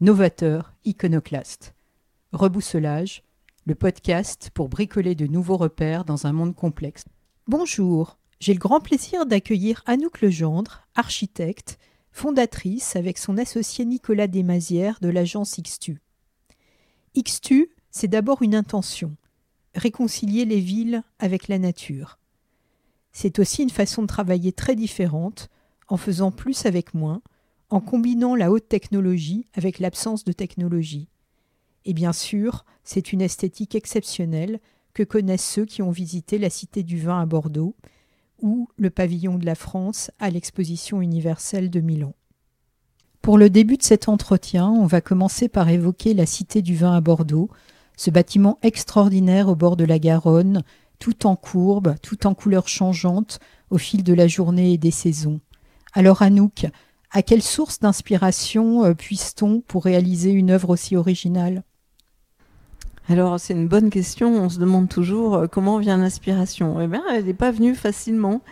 novateur, iconoclaste. Rebousselage, le podcast pour bricoler de nouveaux repères dans un monde complexe. Bonjour, j'ai le grand plaisir d'accueillir Anouk Legendre, architecte, fondatrice avec son associé Nicolas Desmazières de l'agence XTU. XTU, c'est d'abord une intention, réconcilier les villes avec la nature. C'est aussi une façon de travailler très différente, en faisant plus avec moins, en combinant la haute technologie avec l'absence de technologie. Et bien sûr, c'est une esthétique exceptionnelle que connaissent ceux qui ont visité la Cité du Vin à Bordeaux ou le pavillon de la France à l'exposition universelle de Milan. Pour le début de cet entretien, on va commencer par évoquer la Cité du Vin à Bordeaux, ce bâtiment extraordinaire au bord de la Garonne, tout en courbe, tout en couleurs changeantes au fil de la journée et des saisons. Alors Anouk, à quelle source d'inspiration euh, puisse-t-on pour réaliser une œuvre aussi originale? Alors c'est une bonne question, on se demande toujours euh, comment vient l'inspiration? Eh bien, elle n'est pas venue facilement.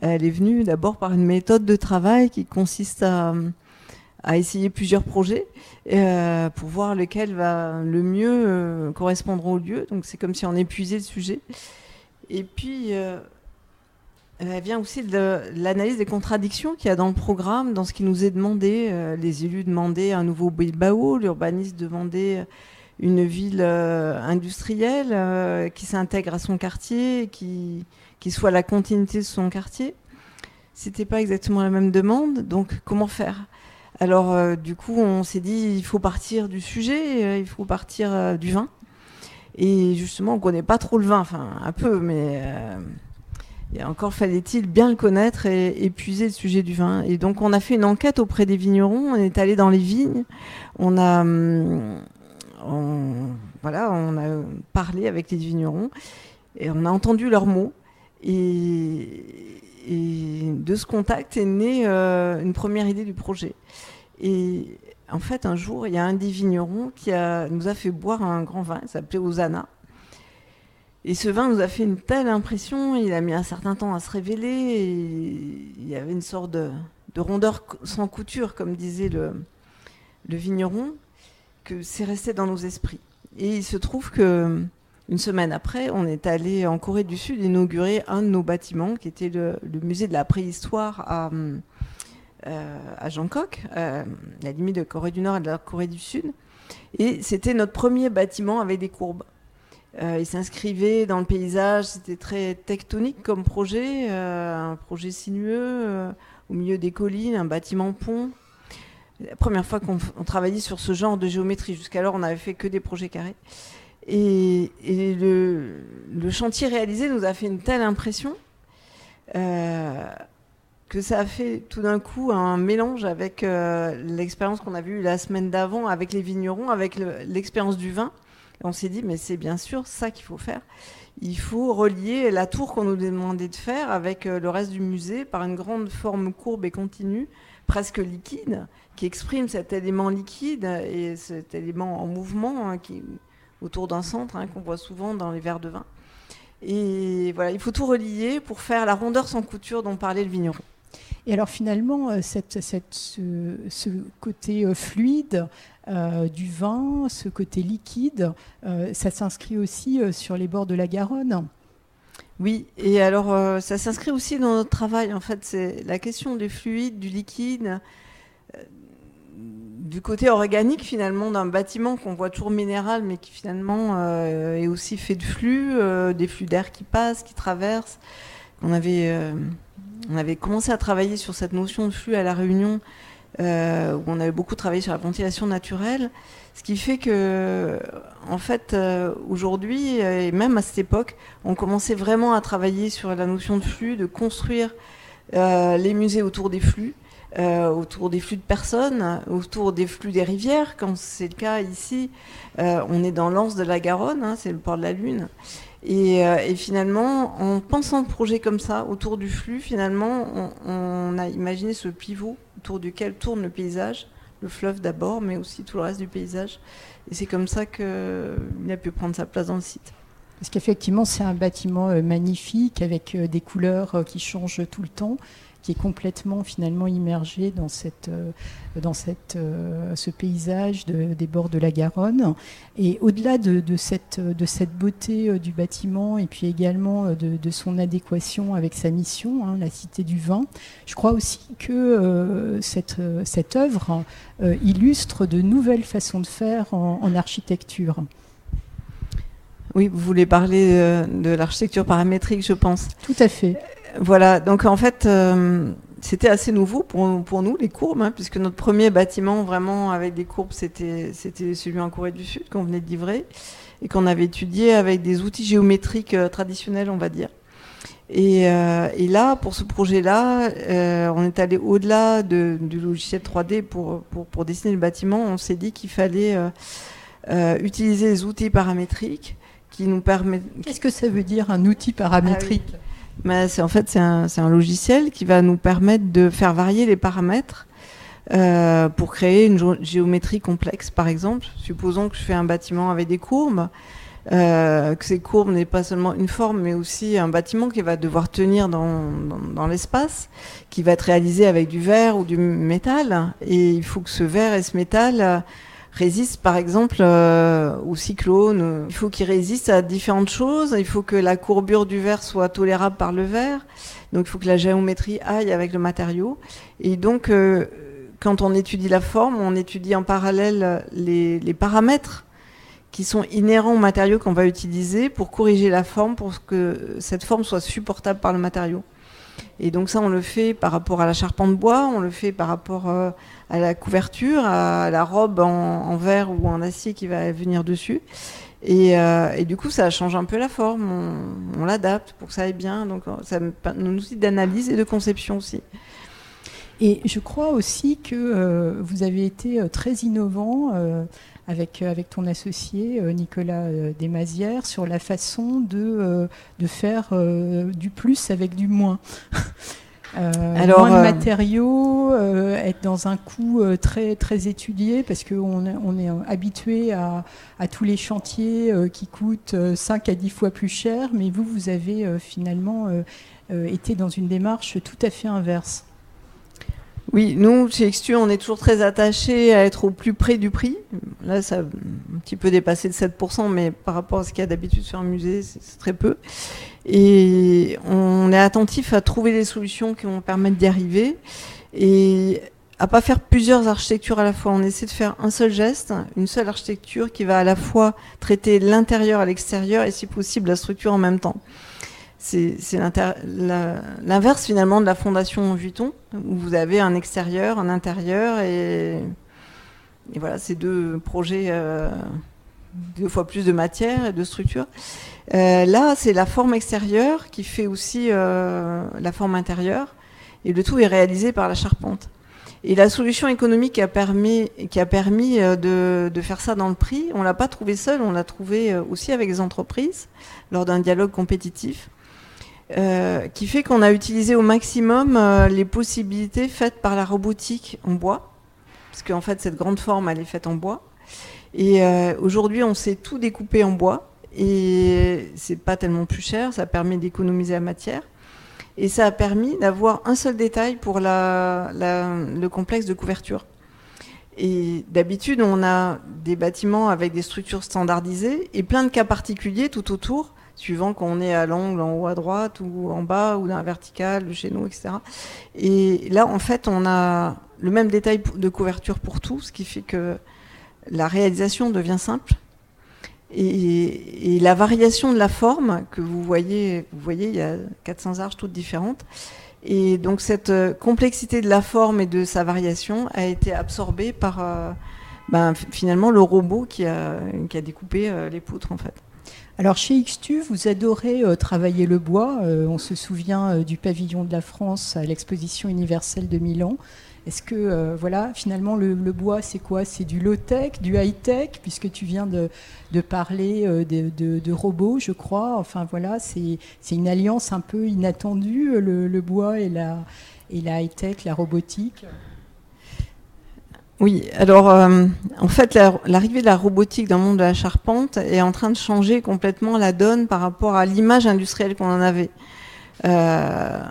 Elle est venue d'abord par une méthode de travail qui consiste à, essayer plusieurs projets euh, pour voir lequel va le mieux correspondre au lieu. Donc c'est comme si on épuisait le sujet. Et puis elle vient aussi de l'analyse des contradictions qu'il y a dans le programme, dans ce qui nous est demandé. Euh, les élus demandaient un nouveau Bilbao, l'urbaniste demandait une ville euh, industrielle euh, qui s'intègre à son quartier, qui, qui soit la continuité de son quartier. C'était pas exactement la même demande, donc comment faire? Alors du coup, on s'est dit il faut partir du sujet, il faut partir du vin. Et justement, on connaît pas trop le vin, enfin un peu, mais encore fallait-il bien le connaître et épuiser le sujet du vin. Et donc on a fait une enquête auprès des vignerons, on est allé dans les vignes, on a, hum, voilà, on a parlé avec les vignerons et on a entendu leurs mots. Et, de ce contact est née euh, une première idée du projet. Et en fait, un jour, il y a un des vignerons qui nous a fait boire un grand vin, il s'appelait Osana. Et ce vin nous a fait une telle impression, il a mis un certain temps à se révéler, il y avait une sorte de, rondeur sans couture, comme disait le, vigneron, que c'est resté dans nos esprits. Et il se trouve que une semaine après, on est allé en Corée du Sud inaugurer un de nos bâtiments, qui était le, musée de la préhistoire à, euh, à euh, la limite de Corée du Nord et de la Corée du Sud. Et c'était notre premier bâtiment avec des courbes. Euh, il s'inscrivait dans le paysage, c'était très tectonique comme projet, euh, un projet sinueux euh, au milieu des collines, un bâtiment pont. La première fois qu'on travaillait sur ce genre de géométrie, jusqu'alors on n'avait fait que des projets carrés. Et, le, chantier réalisé nous a fait une telle impression que ça a fait tout d'un coup un mélange avec l'expérience qu'on a vue la semaine d'avant avec les vignerons, avec l'expérience du vin on s'est dit, mais c'est bien sûr ça qu'il faut faire. Il faut relier la tour qu'on nous demandait de faire avec euh, le reste du musée par une grande forme courbe et continue, presque liquide, qui exprime cet élément liquide et cet élément en mouvement hein, qui, autour d'un centre hein, qu'on voit souvent dans les verres de vin. Et voilà, il faut tout relier pour faire la rondeur sans couture dont parlait le vigneron. Et alors finalement, euh, cette, ce, côté euh, fluide euh, du vin, ce côté liquide, ça s'inscrit aussi sur les bords de la Garonne. Oui, et alors ça s'inscrit aussi dans notre travail. En fait, c'est la question du fluide, du liquide, du côté organique finalement d'un bâtiment qu'on voit toujours minéral, mais qui finalement est aussi fait de flux, des flux d'air qui passent, qui traversent. On avait on avait commencé à travailler sur cette notion de flux à la Réunion, euh, où on avait beaucoup travaillé sur la ventilation naturelle, ce qui fait que, en fait, euh, aujourd'hui, et même à cette époque, on commençait vraiment à travailler sur la notion de flux, de construire euh, les musées autour des flux, euh, autour des flux de personnes, autour des flux des rivières, quand c'est le cas ici. Euh, on est dans l'anse de la Garonne, hein, c'est le port de la Lune. Et, finalement, en pensant le projet comme ça, autour du flux, finalement, on, a imaginé ce pivot autour duquel tourne le paysage, le fleuve d'abord, mais aussi tout le reste du paysage. Et c'est comme ça qu'il a pu prendre sa place dans le site. Parce qu'effectivement, c'est un bâtiment magnifique avec des couleurs qui changent tout le temps qui est complètement finalement immergé dans, cette, euh, dans cette, euh, ce paysage des bords de la Garonne. Et au-delà de, cette, de cette beauté euh, du bâtiment et puis également de, son adéquation avec sa mission, hein, la Cité du Vin, je crois aussi que cette, cette œuvre illustre de nouvelles façons de faire en, en architecture. Oui, vous voulez parler de l'architecture paramétrique, je pense. Tout à fait. Voilà, donc en fait, euh, c'était assez nouveau pour, pour nous, les courbes, hein, puisque notre premier bâtiment vraiment avec des courbes, c'était celui en Corée du Sud qu'on venait de livrer et qu'on avait étudié avec des outils géométriques euh, traditionnels, on va dire. Et, euh, et là, pour ce projet-là, on est allé au-delà de, du logiciel 3D pour, pour, pour, dessiner le bâtiment. On s'est dit qu'il fallait utiliser les outils paramétriques qui nous permettent. Qu'est-ce que ça veut dire un outil paramétrique? Ah c'est en fait c'est un, un, logiciel qui va nous permettre de faire varier les paramètres euh, pour créer une géométrie complexe, par exemple. Supposons que je fais un bâtiment avec des courbes, euh, que ces courbes n'est pas seulement une forme, mais aussi un bâtiment qui va devoir tenir dans, dans, dans l'espace, qui va être réalisé avec du verre ou du métal, et il faut que ce verre et ce métal résiste par exemple euh, au cyclone. Il faut qu'il résiste à différentes choses. Il faut que la courbure du verre soit tolérable par le verre. Donc il faut que la géométrie aille avec le matériau. Et donc euh, quand on étudie la forme, on étudie en parallèle les paramètres qui sont inhérents au matériau qu'on va utiliser pour corriger la forme, pour que cette forme soit supportable par le matériau. Et donc ça, on le fait par rapport à la charpente bois, on le fait par rapport euh, à la couverture, à la robe en, verre ou en acier qui va venir dessus. Euh, et, du coup, ça change un peu la forme, on, l'adapte pour que ça aille bien. Donc ça nous outil d'analyse et de conception aussi. Et je crois aussi que euh, vous avez été très innovant avec, euh, avec ton associé euh, Nicolas euh, Desmazières sur la façon de, de faire du plus avec du moins. Alors, moins de matériaux, être dans un coût très très étudié parce qu'on on est habitué à, à, tous les chantiers qui coûtent 5 à 10 fois plus cher, mais vous, vous avez finalement été dans une démarche tout à fait inverse. Oui, nous, chez XTU, on est toujours très attachés à être au plus près du prix. Là, ça a un petit peu dépassé de 7%, mais par rapport à ce qu'il y a d'habitude sur un musée, c'est très peu. Et on est attentif à trouver des solutions qui vont permettre d'y arriver. Et à pas faire plusieurs architectures à la fois. On essaie de faire un seul geste, une seule architecture qui va à la fois traiter l'intérieur à l'extérieur et si possible la structure en même temps c'est l'inverse finalement de la fondation Vuitton, où vous avez un extérieur, un intérieur, et, voilà, ces deux projets, euh, deux fois plus de matière et de structure. Euh, là, c'est la forme extérieure qui fait aussi euh, la forme intérieure, et le tout est réalisé par la charpente. Et la solution économique qui a permis, de, faire ça dans le prix, on l'a pas trouvé seul, on l'a trouvé aussi avec les entreprises lors d'un dialogue compétitif. Euh, qui fait qu'on a utilisé au maximum euh, les possibilités faites par la robotique en bois, parce qu'en fait cette grande forme elle est faite en bois. Et euh, aujourd'hui on sait tout découper en bois et c'est pas tellement plus cher, ça permet d'économiser la matière. Et ça a permis d'avoir un seul détail pour le complexe de couverture. Et d'habitude, on a des bâtiments avec des structures standardisées et plein de cas particuliers tout autour suivant qu'on est à l'angle en haut à droite ou en bas ou dans la verticale chez nous, etc. Et là, en fait, on a le même détail de couverture pour tout, ce qui fait que la réalisation devient simple. Et, la variation de la forme que vous voyez, vous voyez, il y a 400 arches toutes différentes. Et donc cette complexité de la forme et de sa variation a été absorbée par euh, ben, finalement le robot qui a, qui a découpé euh, les poutres en fait. Alors chez XTU, vous adorez euh, travailler le bois. Euh, on se souvient euh, du pavillon de la France à l'exposition universelle de Milan. Est-ce que, voilà, finalement, le, bois, c'est quoi? C'est du low-tech, du high-tech, puisque tu viens de, parler de, robots, je crois. Enfin, voilà, c'est une alliance un peu inattendue, le, bois et la, et la high-tech, la robotique. Oui, alors euh, en fait, l'arrivée de la robotique dans le monde de la charpente est en train de changer complètement la donne par rapport à l'image industrielle qu'on en avait. Euh,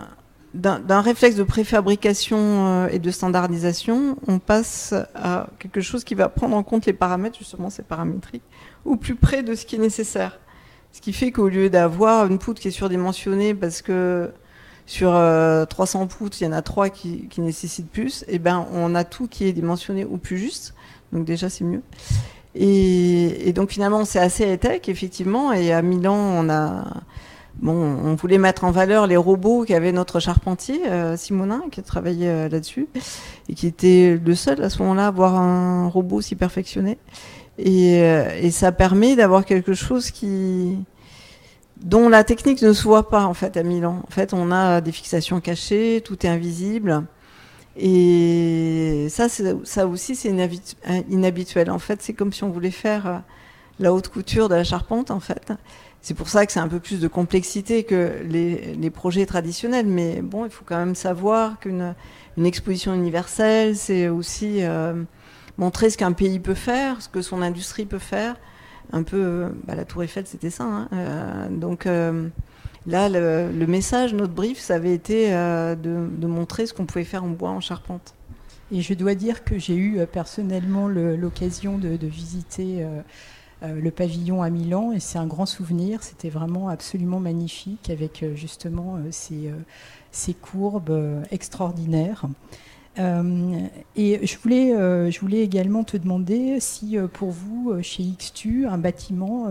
d'un réflexe de préfabrication euh, et de standardisation, on passe à quelque chose qui va prendre en compte les paramètres, justement ces paramétriques, au plus près de ce qui est nécessaire. Ce qui fait qu'au lieu d'avoir une poutre qui est surdimensionnée parce que sur 300 euh, poutres, il y en a 3 qui, nécessitent plus, et eh ben on a tout qui est dimensionné au plus juste. Donc déjà c'est mieux. Et, donc finalement c'est assez high-tech effectivement. Et à Milan on a bon, on voulait mettre en valeur les robots qu'avait notre charpentier euh, Simonin qui a travaillé euh, là-dessus et qui était le seul à ce moment-là à avoir un robot si perfectionné. et ça permet d'avoir quelque chose qui dont la technique ne se voit pas en fait à Milan. En fait, on a des fixations cachées, tout est invisible. Et ça, ça aussi, c'est inhabituel. En fait, c'est comme si on voulait faire euh, la haute couture de la charpente, en fait. C'est pour ça que c'est un peu plus de complexité que les, projets traditionnels. Mais bon, il faut quand même savoir qu'une exposition universelle, c'est aussi euh, montrer ce qu'un pays peut faire, ce que son industrie peut faire un peu bah, la Tour Eiffel, c'était ça. Hein. Euh, donc euh, là, le, message, notre brief, ça avait été euh, de, montrer ce qu'on pouvait faire en bois, en charpente. Et je dois dire que j'ai eu personnellement l'occasion de, visiter le pavillon à Milan et c'est un grand souvenir. C'était vraiment absolument magnifique avec justement ces courbes extraordinaires. Euh, et je voulais, euh, je voulais également te demander si euh, pour vous, chez XTU, un bâtiment,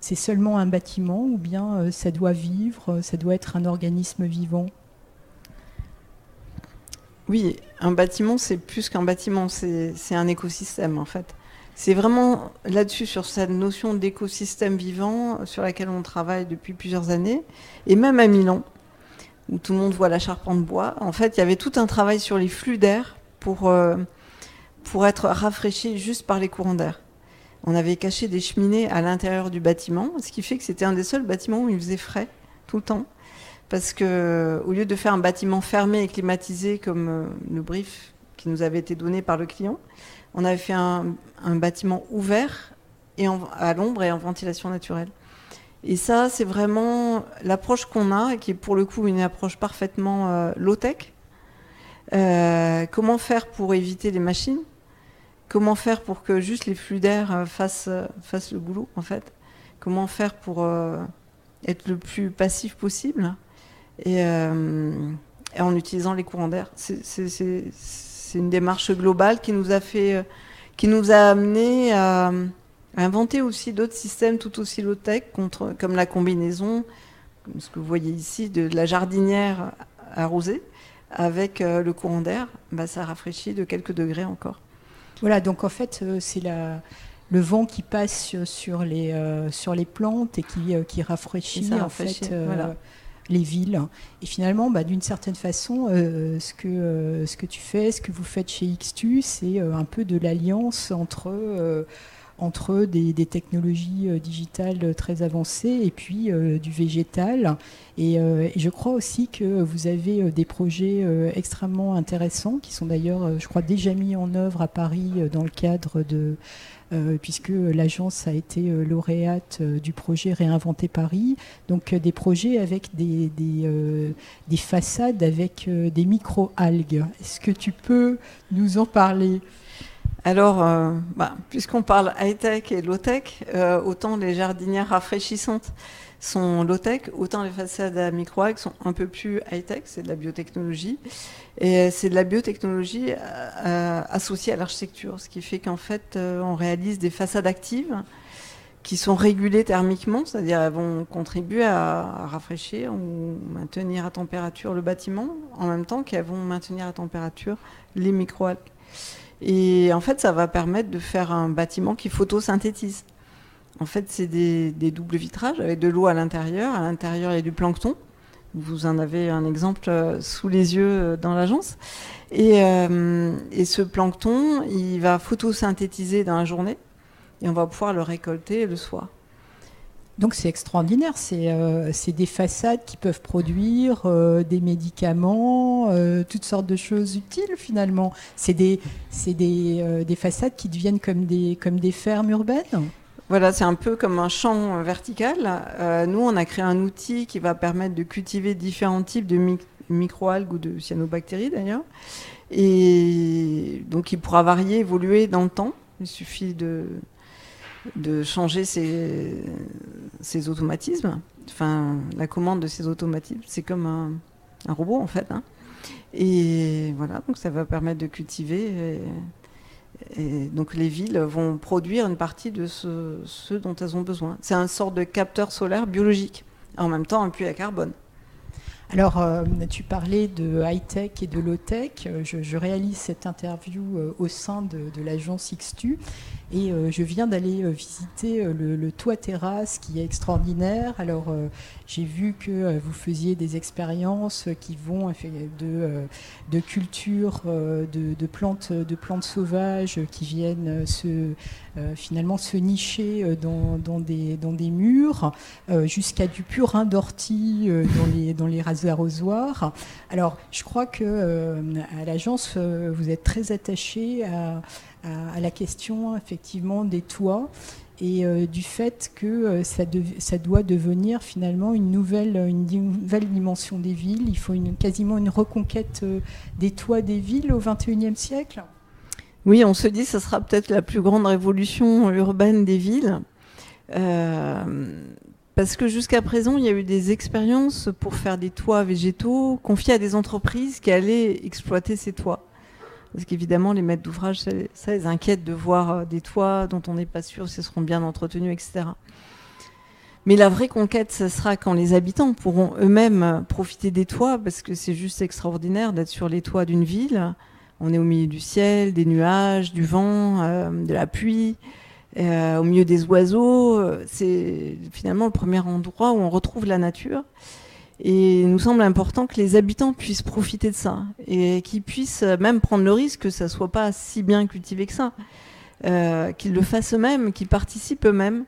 c'est seulement un bâtiment ou bien ça doit vivre, ça doit être un organisme vivant? Oui, un bâtiment, c'est plus qu'un bâtiment, c'est un écosystème en fait. C'est vraiment là-dessus, sur cette notion d'écosystème vivant, sur laquelle on travaille depuis plusieurs années, et même à Milan où tout le monde voit la charpente bois. En fait, il y avait tout un travail sur les flux d'air pour, euh, pour être rafraîchi juste par les courants d'air. On avait caché des cheminées à l'intérieur du bâtiment, ce qui fait que c'était un des seuls bâtiments où il faisait frais tout le temps. Parce que au lieu de faire un bâtiment fermé et climatisé comme euh, le brief qui nous avait été donné par le client, on avait fait un, bâtiment ouvert et à l'ombre et en ventilation naturelle. Et ça, c'est vraiment l'approche qu'on a, qui est pour le coup une approche parfaitement euh, low-tech. Euh, comment faire pour éviter les machines? Comment faire pour que juste les flux d'air euh, fassent, le boulot, en fait? Comment faire pour être le plus passif possible? Et, en utilisant les courants d'air. C'est une démarche globale qui nous a fait, qui nous a amené à inventer aussi d'autres systèmes tout aussi low-tech, comme la combinaison, comme ce que vous voyez ici, de, la jardinière arrosée avec euh, le courant d'air, bah, ça rafraîchit de quelques degrés encore. Voilà, donc en fait, euh, c'est le vent qui passe sur les, euh, sur les plantes et qui, qui rafraîchit, en fait les villes. Et finalement, bah, d'une certaine façon, ce, que, ce que tu fais, ce que vous faites chez XTU, c'est un peu de l'alliance entre entre des, technologies euh, digitales très avancées et puis euh, du végétal. Euh, et, je crois aussi que vous avez des projets extrêmement intéressants qui sont d'ailleurs, je crois, déjà mis en œuvre à Paris dans le cadre de... puisque l'agence a été lauréate du projet Réinventer Paris. Donc des projets avec des, des façades avec des micro-algues. Est-ce que tu peux nous en parler? Alors, euh, bah, puisqu'on parle high-tech et low-tech, euh, autant les jardinières rafraîchissantes sont low-tech, autant les façades à micro sont un peu plus high-tech, c'est de la biotechnologie. Et c'est de la biotechnologie euh, associée à l'architecture, ce qui fait qu'en fait, on réalise des façades actives qui sont régulées thermiquement, c'est-à-dire elles vont contribuer à, à, rafraîchir ou maintenir à température le bâtiment, en même temps qu'elles vont maintenir à température les micro-algues. Et en fait, ça va permettre de faire un bâtiment qui photosynthétise. En fait, c'est des, doubles vitrages avec de l'eau à l'intérieur. À l'intérieur, il y a du plancton. Vous en avez un exemple euh, sous les yeux euh, dans l'agence. Et, et, ce plancton, il va photosynthétiser dans la journée et on va pouvoir le récolter le soir. Donc c'est extraordinaire, c'est euh, des façades qui peuvent produire euh, des médicaments, euh, toutes sortes de choses utiles finalement. C'est des, des, des, façades qui deviennent comme des, comme des fermes urbaines voilà, c'est un peu comme un champ vertical. nous, on a créé un outil qui va permettre de cultiver différents types de microalgues ou de cyanobactéries d'ailleurs. Et donc, il pourra varier, évoluer dans le temps. Il suffit de, de changer ces, automatismes. Enfin, la commande de ces automatismes, c'est comme un, robot en fait. Hein. Et voilà, donc ça va permettre de cultiver. Et, donc les villes vont produire une partie de ce, dont elles ont besoin. C'est un sort de capteur solaire biologique, en même temps un puits à carbone. Alors, euh, tu parlais de high-tech et de low-tech. Euh, je, réalise cette interview euh, au sein de, l'agence XTU et je viens d'aller visiter le, toit terrasse qui est extraordinaire. Alors, j'ai vu que vous faisiez des expériences qui vont de, de culture de, plantes, de plantes sauvages qui viennent finalement se nicher dans, dans, des, dans des murs jusqu'à du purin d'ortie dans les, dans les arrosoirs. Alors, je crois que euh, à l'agence, euh, vous êtes très attaché à, la question effectivement des toits et euh, du fait que ça, doit devenir finalement une nouvelle, dimension des villes. Il faut quasiment une reconquête des toits des villes au XXIe siècle. Oui, on se dit que ce sera peut-être la plus grande révolution urbaine des villes. Parce que jusqu'à présent, il y a eu des expériences pour faire des toits végétaux confiés à des entreprises qui allaient exploiter ces toits. Parce qu'évidemment, les maîtres d'ouvrage, ça, les inquiète de voir euh, des toits dont on n'est pas sûr s'ils seront bien entretenus, etc. Mais la vraie conquête, ce sera quand les habitants pourront eux-mêmes profiter des toits, parce que c'est juste extraordinaire d'être sur les toits d'une ville. On est au milieu du ciel, des nuages, du vent, euh, de la pluie. Euh, au milieu des oiseaux. Euh, c'est finalement le premier endroit où on retrouve la nature. Et il nous semble important que les habitants puissent profiter de ça et qu'ils puissent même prendre le risque que ça soit pas si bien cultivé que ça, euh, qu'ils le fassent eux-mêmes, qu'ils participent eux-mêmes,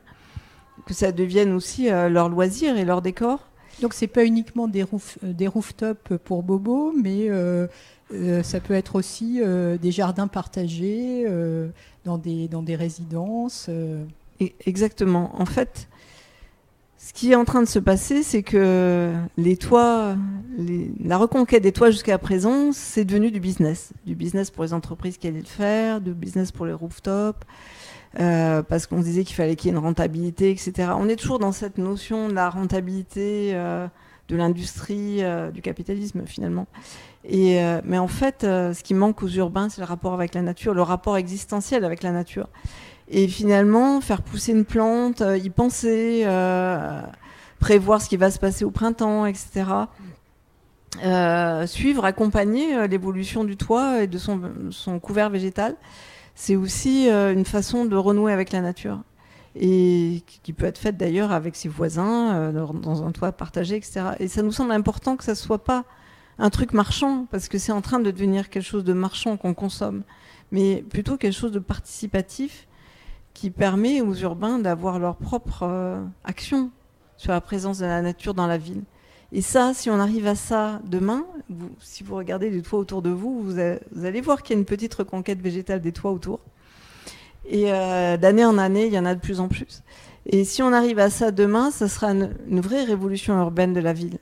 que ça devienne aussi leur loisir et leur décor. Donc c'est pas uniquement des rooftops pour Bobo, mais ça peut être aussi des jardins partagés, dans des, dans des résidences. Euh. Exactement. En fait, ce qui est en train de se passer, c'est que les toits, la reconquête des toits jusqu'à présent, c'est devenu du business. Du business pour les entreprises qui allaient le faire, du business pour les rooftops, euh, parce qu'on disait qu'il fallait qu'il y ait une rentabilité, etc. On est toujours dans cette notion de la rentabilité euh, de l'industrie, du capitalisme finalement. Euh, mais en fait, euh, ce qui manque aux urbains, c'est le rapport avec la nature, le rapport existentiel avec la nature. Et finalement, faire pousser une plante, euh, y penser, prévoir ce qui va se passer au printemps, etc. suivre, accompagner l'évolution du toit et de son, son couvert végétal, c'est aussi une façon de renouer avec la nature. Et qui peut être faite d'ailleurs avec ses voisins, dans un toit partagé, etc. Et ça nous semble important que ça ne soit pas un truc marchand, parce que c'est en train de devenir quelque chose de marchand qu'on consomme, mais plutôt quelque chose de participatif qui permet aux urbains d'avoir leur propre euh, action sur la présence de la nature dans la ville. Et ça, si on arrive à ça demain, si vous regardez les toits autour de vous, vous, allez voir qu'il y a une petite reconquête végétale des toits autour. Et euh, d'année en année, il y en a de plus en plus. Et si on arrive à ça demain, ça sera une vraie révolution urbaine de la ville.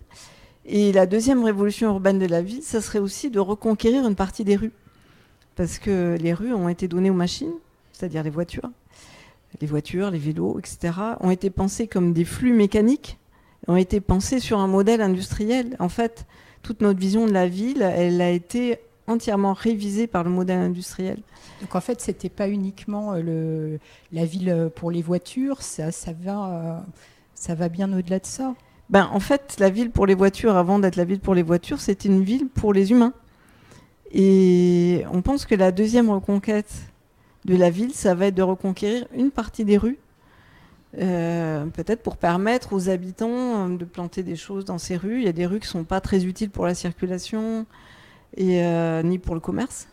Et la deuxième révolution urbaine de la ville, ça serait aussi de reconquérir une partie des rues. Parce que les rues ont été données aux machines, c'est-à-dire les voitures. Les voitures, les vélos, etc., ont été pensées comme des flux mécaniques, ont été pensées sur un modèle industriel. En fait, toute notre vision de la ville, elle a été entièrement révisée par le modèle industriel. Donc en fait, c'était pas uniquement euh, la ville pour les voitures, ça, euh, ça va bien au-delà de ça. Ben, en fait, la ville pour les voitures, avant d'être la ville pour les voitures, c'était une ville pour les humains. Et on pense que la deuxième reconquête de la ville, ça va être de reconquérir une partie des rues Euh, peut-être pour permettre aux habitants de planter des choses dans ces rues. Il y a des rues qui ne sont pas très utiles pour la circulation et ni pour le commerce,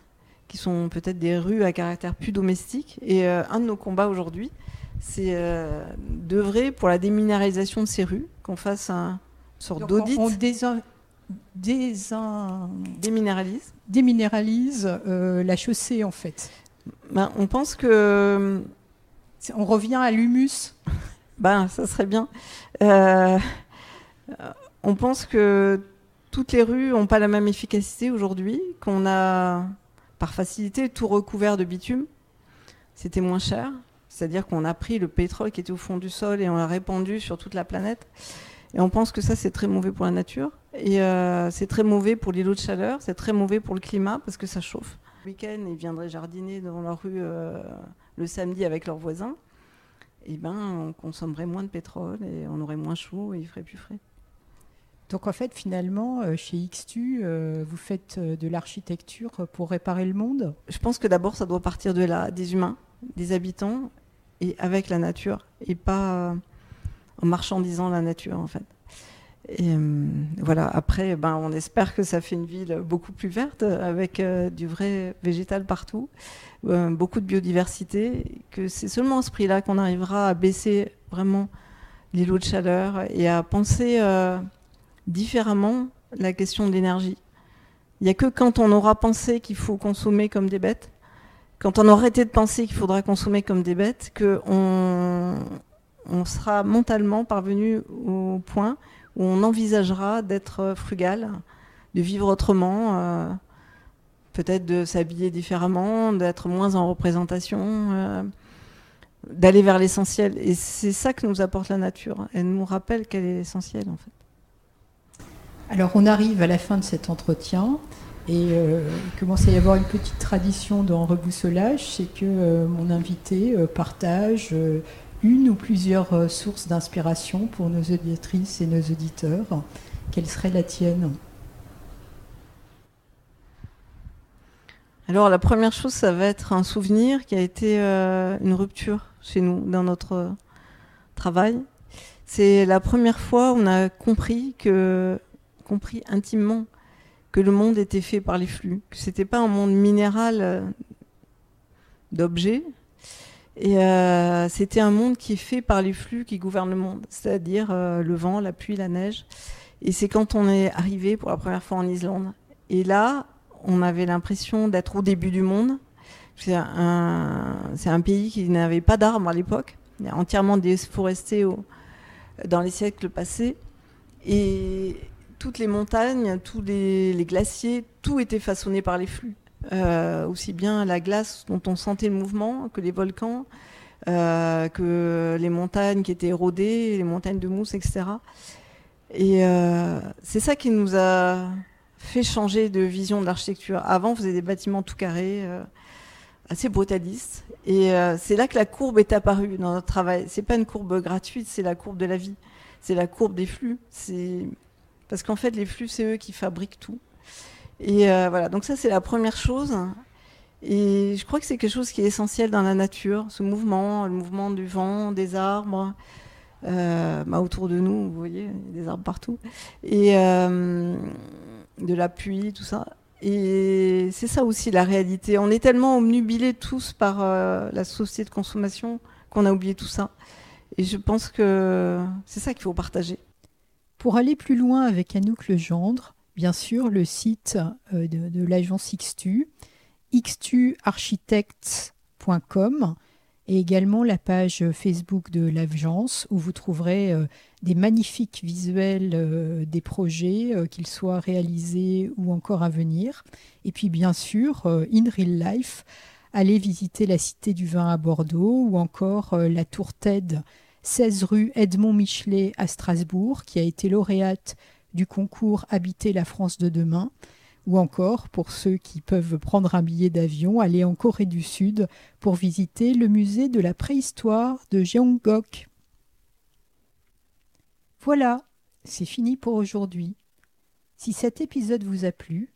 qui sont peut-être des rues à caractère plus domestique. Et un de nos combats aujourd'hui, c'est d'œuvrer pour la déminéralisation de ces rues, qu'on fasse un, sorte d'audit. On, déminéralise, déminéralise euh, la chaussée en fait. Ben, on pense que on revient à l'humus. Ben, ça serait bien. Euh, on pense que toutes les rues n'ont pas la même efficacité aujourd'hui, qu'on a par facilité tout recouvert de bitume. C'était moins cher, c'est-à-dire qu'on a pris le pétrole qui était au fond du sol et on l'a répandu sur toute la planète. Et on pense que ça, c'est très mauvais pour la nature. Et euh, c'est très mauvais pour l'îlot de chaleur, c'est très mauvais pour le climat parce que ça chauffe. Le week-end, ils viendraient jardiner dans leur rue euh, le samedi avec leurs voisins. Et ben, on consommerait moins de pétrole et on aurait moins chaud et il ferait plus frais. Donc en fait, finalement, euh, chez XTU, vous faites de l'architecture pour réparer le monde? Je pense que d'abord, ça doit partir de là, des humains, des habitants, et avec la nature, et pas en marchandisant la nature en fait. Et euh, voilà, après, ben, on espère que ça fait une ville beaucoup plus verte, avec euh, du vrai végétal partout, euh, beaucoup de biodiversité, que c'est seulement à ce prix-là qu'on arrivera à baisser vraiment l'îlot de chaleur et à penser différemment la question de l'énergie. Il n'y a que quand on aura pensé qu'il faut consommer comme des bêtes, quand on aura arrêté de penser qu'il faudra consommer comme des bêtes, qu'on on sera mentalement parvenu au point où on envisagera d'être frugal, de vivre autrement, euh, peut-être de s'habiller différemment, d'être moins en représentation, euh, d'aller vers l'essentiel. Et c'est ça que nous apporte la nature. Elle nous rappelle qu'elle est essentielle en fait. Alors on arrive à la fin de cet entretien. Et euh, il commence à y avoir une petite tradition dans Reboussolage, c'est que mon invité partage une ou plusieurs euh, sources d'inspiration pour nos auditrices et nos auditeurs. Quelle serait la tienne? Alors la première chose, ça va être un souvenir qui a été euh, une rupture chez nous dans notre travail. C'est la première fois où on a compris que, compris intimement, que le monde était fait par les flux, que c'était pas un monde minéral euh, d'objets, et euh, c'était un monde qui est fait par les flux qui gouvernent le monde, c'est-à-dire euh, le vent, la pluie, la neige. Et c'est quand on est arrivé pour la première fois en Islande. Et là, on avait l'impression d'être au début du monde. C'est un, pays qui n'avait pas d'arbres à l'époque, entièrement déforesté dans les siècles passés. Et toutes les montagnes, tous les, glaciers, tout était façonné par les flux. Euh, aussi bien la glace dont on sentait le mouvement que les volcans, euh, que les montagnes qui étaient érodées, les montagnes de mousse, etc. Et euh, c'est ça qui nous a fait changer de vision de l'architecture. Avant, on faisait des bâtiments tout carrés, assez brutalistes. Et c'est là que la courbe est apparue dans notre travail. C'est pas une courbe gratuite, c'est la courbe de la vie. C'est la courbe des flux. Parce qu'en fait, les flux, c'est eux qui fabriquent tout. Et euh, voilà, donc ça c'est la première chose. Et je crois que c'est quelque chose qui est essentiel dans la nature, ce mouvement, le mouvement du vent, des arbres, euh, bah, autour de nous, vous voyez, il y a des arbres partout, et euh, de la pluie, tout ça. Et c'est ça aussi la réalité. On est tellement omnubilés tous par la société de consommation qu'on a oublié tout ça. Et je pense que c'est ça qu'il faut partager. Pour aller plus loin avec Anouk Legendre, bien sûr le site euh, de, l'agence XTU, xtuarchitects.com et également la page Facebook de l'agence où vous trouverez euh, des magnifiques visuels euh, des projets, qu'ils soient réalisés ou encore à venir. Et puis bien sûr, in real life, allez visiter la Cité du Vin à Bordeaux ou encore la Tour TED 16 rue Edmond Michelet à Strasbourg, qui a été lauréate du concours Habiter la France de demain, ou encore, pour ceux qui peuvent prendre un billet d'avion, aller en Corée du Sud pour visiter le musée de la préhistoire de Jeonggok. Voilà, c'est fini pour aujourd'hui. Si cet épisode vous a plu,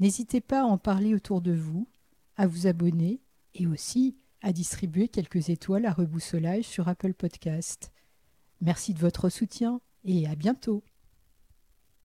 n'hésitez pas à en parler autour de vous, à vous abonner et aussi à distribuer quelques étoiles à reboussolage sur Apple Podcast. Merci de votre soutien et à bientôt.